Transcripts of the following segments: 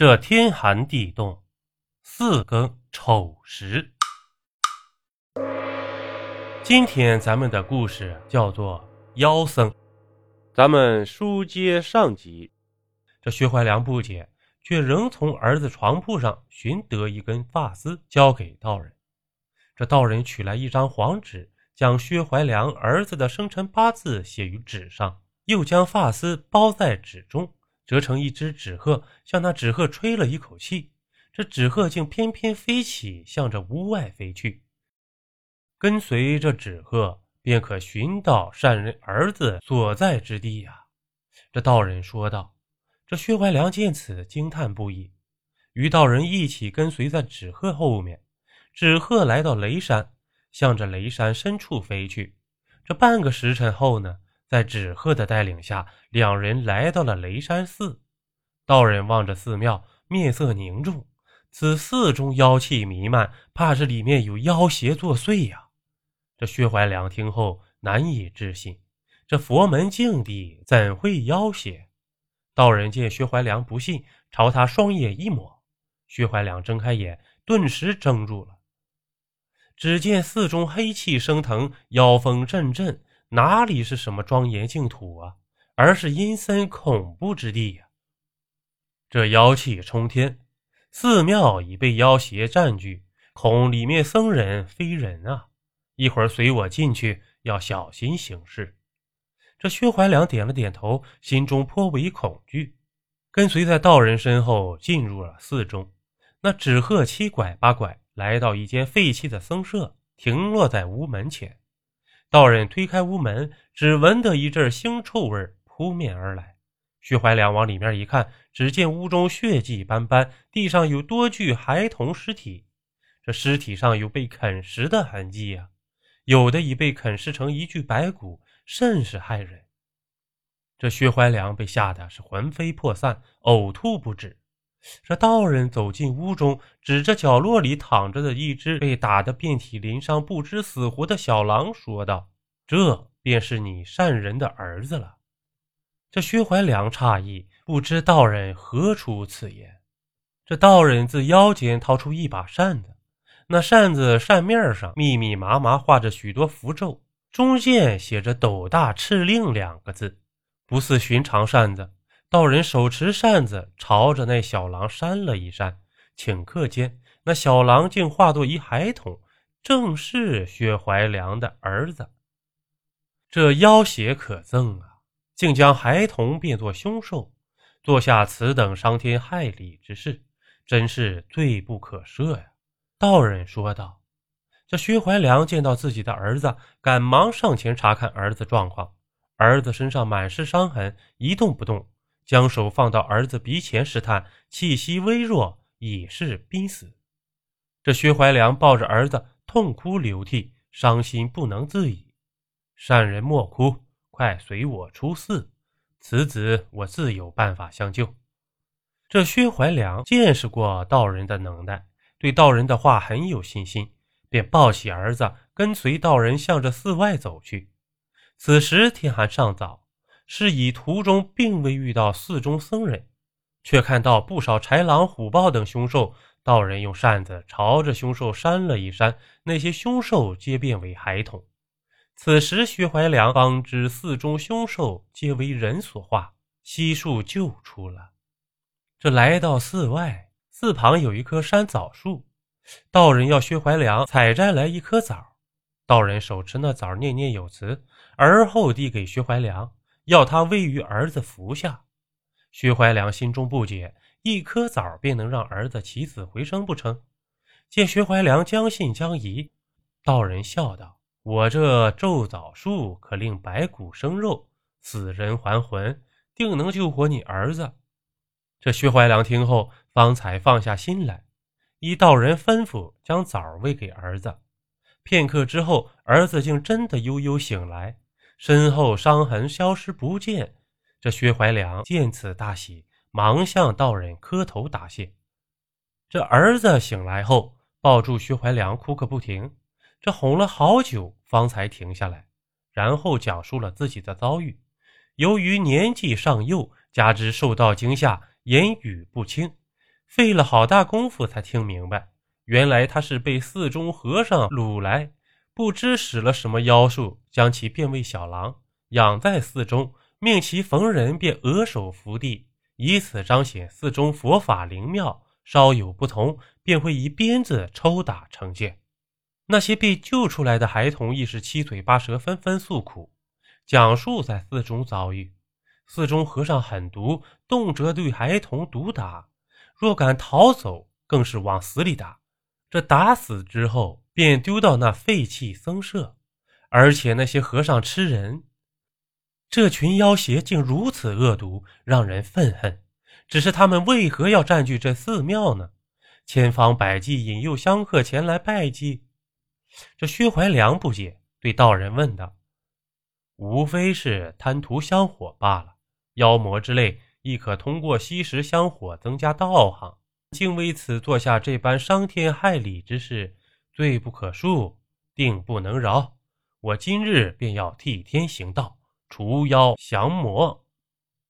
这天寒地冻，四更丑时。今天咱们的故事叫做妖僧。咱们书接上集，这薛怀良不解，却仍从儿子床铺上寻得一根发丝，交给道人。这道人取来一张黄纸，将薛怀良儿子的生辰八字写于纸上，又将发丝包在纸中。折成一只纸鹤，向那纸鹤吹了一口气，这纸鹤竟翩翩飞起，向着屋外飞去。跟随着纸鹤，便可寻到善人儿子所在之地呀。这道人说道。这薛怀良见此，惊叹不已，与道人一起跟随在纸鹤后面。纸鹤来到雷山，向着雷山深处飞去。这半个时辰后呢？在纸鹤的带领下，两人来到了雷山寺。道人望着寺庙，面色凝重。此寺中妖气弥漫，怕是里面有妖邪作祟呀！这薛怀良听后难以置信：这佛门净地怎会妖邪？道人见薛怀良不信，朝他双眼一抹。薛怀良睁开眼，顿时怔住了。只见寺中黑气升腾，妖风阵阵。哪里是什么庄严净土啊，而是阴森恐怖之地呀！这妖气冲天，寺庙已被妖邪占据，恐里面僧人非人啊！一会儿随我进去，要小心行事。这薛怀良点了点头，心中颇为恐惧，跟随在道人身后进入了寺中。那纸鹤七拐八拐，来到一间废弃的僧舍，停落在屋门前。道人推开屋门，只闻得一阵腥臭味扑面而来。薛怀良往里面一看，只见屋中血迹斑斑，地上有多具孩童尸体。这尸体上有被啃食的痕迹呀，有的已被啃食成一具白骨，甚是骇人。这薛怀良被吓得是魂飞魄散，呕吐不止。这道人走进屋中，指着角落里躺着的一只被打得遍体鳞伤、不知死活的小狼，说道：“这便是你善人的儿子了。”这薛怀良诧异，不知道人何出此言。这道人自腰间掏出一把扇子，那扇子扇面上密密麻麻画着许多符咒，中间写着“斗大敕令”两个字，不似寻常扇子。道人手持扇子，朝着那小狼扇了一扇，顷刻间，那小狼竟化作一孩童，正是薛怀良的儿子。这妖邪可憎啊，竟将孩童变作凶兽，做下此等伤天害理之事，真是罪不可赦呀！道人说道。这薛怀良见到自己的儿子，赶忙上前查看儿子状况。儿子身上满是伤痕，一动不动。将手放到儿子鼻前试探，气息微弱，已是濒死。这薛怀良抱着儿子痛哭流涕，伤心不能自已。善人莫哭，快随我出寺，此子我自有办法相救。这薛怀良见识过道人的能耐，对道人的话很有信心，便抱起儿子，跟随道人向着寺外走去。此时天还尚早。是以途中并未遇到寺中僧人，却看到不少豺狼虎豹等凶兽。道人用扇子朝着凶兽扇了一扇，那些凶兽皆变为孩童。此时薛怀良方知寺中凶兽皆为人所化，悉数救出了。这来到寺外，寺旁有一棵山枣树，道人要薛怀良采摘来一颗枣。道人手持那枣，念念有词，而后递给薛怀良。要他喂于儿子服下，薛怀良心中不解：一颗枣便能让儿子起死回生不成？见薛怀良将信将疑，道人笑道：“我这咒枣术可令白骨生肉，死人还魂，定能救活你儿子。”这薛怀良听后，方才放下心来，依道人吩咐，将枣喂给儿子。片刻之后，儿子竟真的悠悠醒来。身后伤痕消失不见，这薛怀良见此大喜，忙向道人磕头答谢。这儿子醒来后，抱住薛怀良哭个不停，这哄了好久，方才停下来，然后讲述了自己的遭遇。由于年纪尚幼，加之受到惊吓，言语不清，费了好大功夫才听明白，原来他是被寺中和尚掳来，不知使了什么妖术，将其变为小狼，养在寺中，命其逢人便额首伏地，以此彰显寺中佛法灵妙，稍有不同便会以鞭子抽打惩戒。那些被救出来的孩童亦是七嘴八舌，纷纷诉苦，讲述在寺中遭遇。寺中和尚狠毒，动辄对孩童毒打。若敢逃走，更是往死里打。这打死之后，便丢到那废弃僧舍。而且那些和尚吃人，这群妖邪竟如此恶毒，让人愤恨。只是他们为何要占据这寺庙呢？千方百计引诱香客前来拜祭。这薛怀良不解，对道人问道：“无非是贪图香火罢了，妖魔之类。”亦可通过吸食香火增加道行，竟为此做下这般伤天害理之事，罪不可恕，定不能饶。我今日便要替天行道，除妖降魔。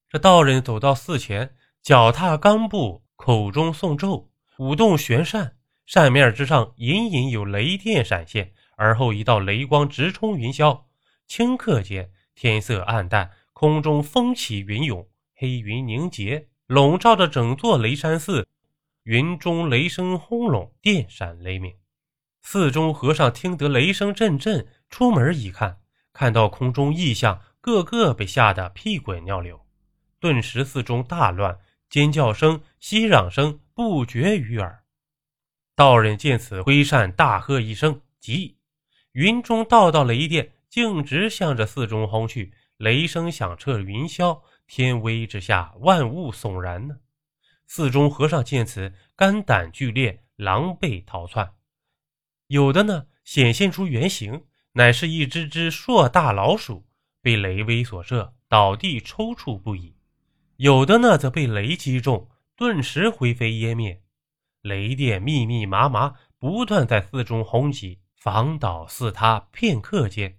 这道人走到寺前，脚踏钢步，口中诵咒，舞动玄扇，扇面之上隐隐有雷电闪现，而后一道雷光直冲云霄。顷刻间，天色暗淡，空中风起云涌。黑云凝结，笼罩着整座雷山寺。云中雷声轰隆，电闪雷鸣。寺中和尚听得雷声阵阵，出门一看，看到空中异象，个个被吓得屁滚尿流。顿时寺中大乱，尖叫声、熙攘声不绝于耳。道人见此，挥扇大喝一声：“急！”云中道道雷电径直向着寺中轰去，雷声响彻云霄。天威之下，万物悚然呢。寺中和尚见此，肝胆俱裂，狼狈逃窜。有的呢，显现出原形，乃是一只只硕大老鼠，被雷威所射，倒地抽搐不已；有的呢，则被雷击中，顿时灰飞烟灭。雷电密密麻麻，不断在寺中轰击，房倒寺塌，片刻间，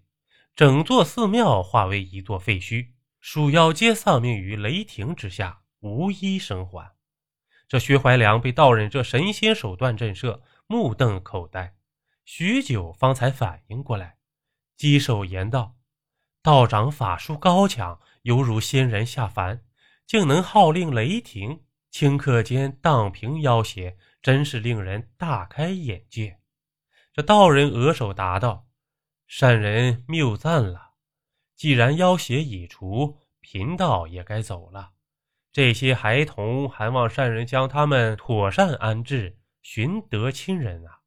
整座寺庙化为一座废墟。鼠妖皆丧命于雷霆之下，无一生还。这薛怀良被道人这神仙手段震慑，目瞪口呆，许久方才反应过来，稽首言道：“道长法术高强，犹如仙人下凡，竟能号令雷霆，顷刻间荡平妖邪，真是令人大开眼界。”这道人额首答道：“善人谬赞了。”既然妖邪已除，贫道也该走了。这些孩童还望善人将他们妥善安置，寻得亲人啊！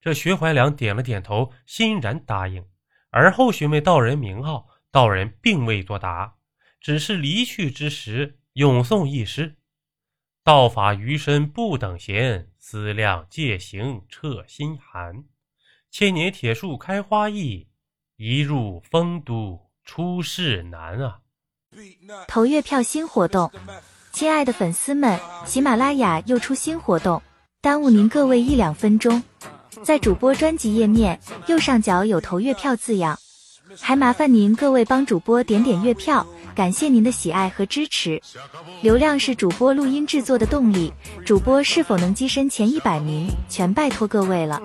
这薛怀良点了点头，欣然答应。而后询问道人名号，道人并未作答，只是离去之时咏诵一诗：“道法余生不等闲，思量戒行彻心寒。千年铁树开花易，一入丰都。”出世难啊！投月票新活动，亲爱的粉丝们，喜马拉雅又出新活动，耽误您各位一两分钟。在主播专辑页面右上角有投月票字样，还麻烦您各位帮主播点点月票，感谢您的喜爱和支持。流量是主播录音制作的动力，主播是否能跻身前一百名，全拜托各位了。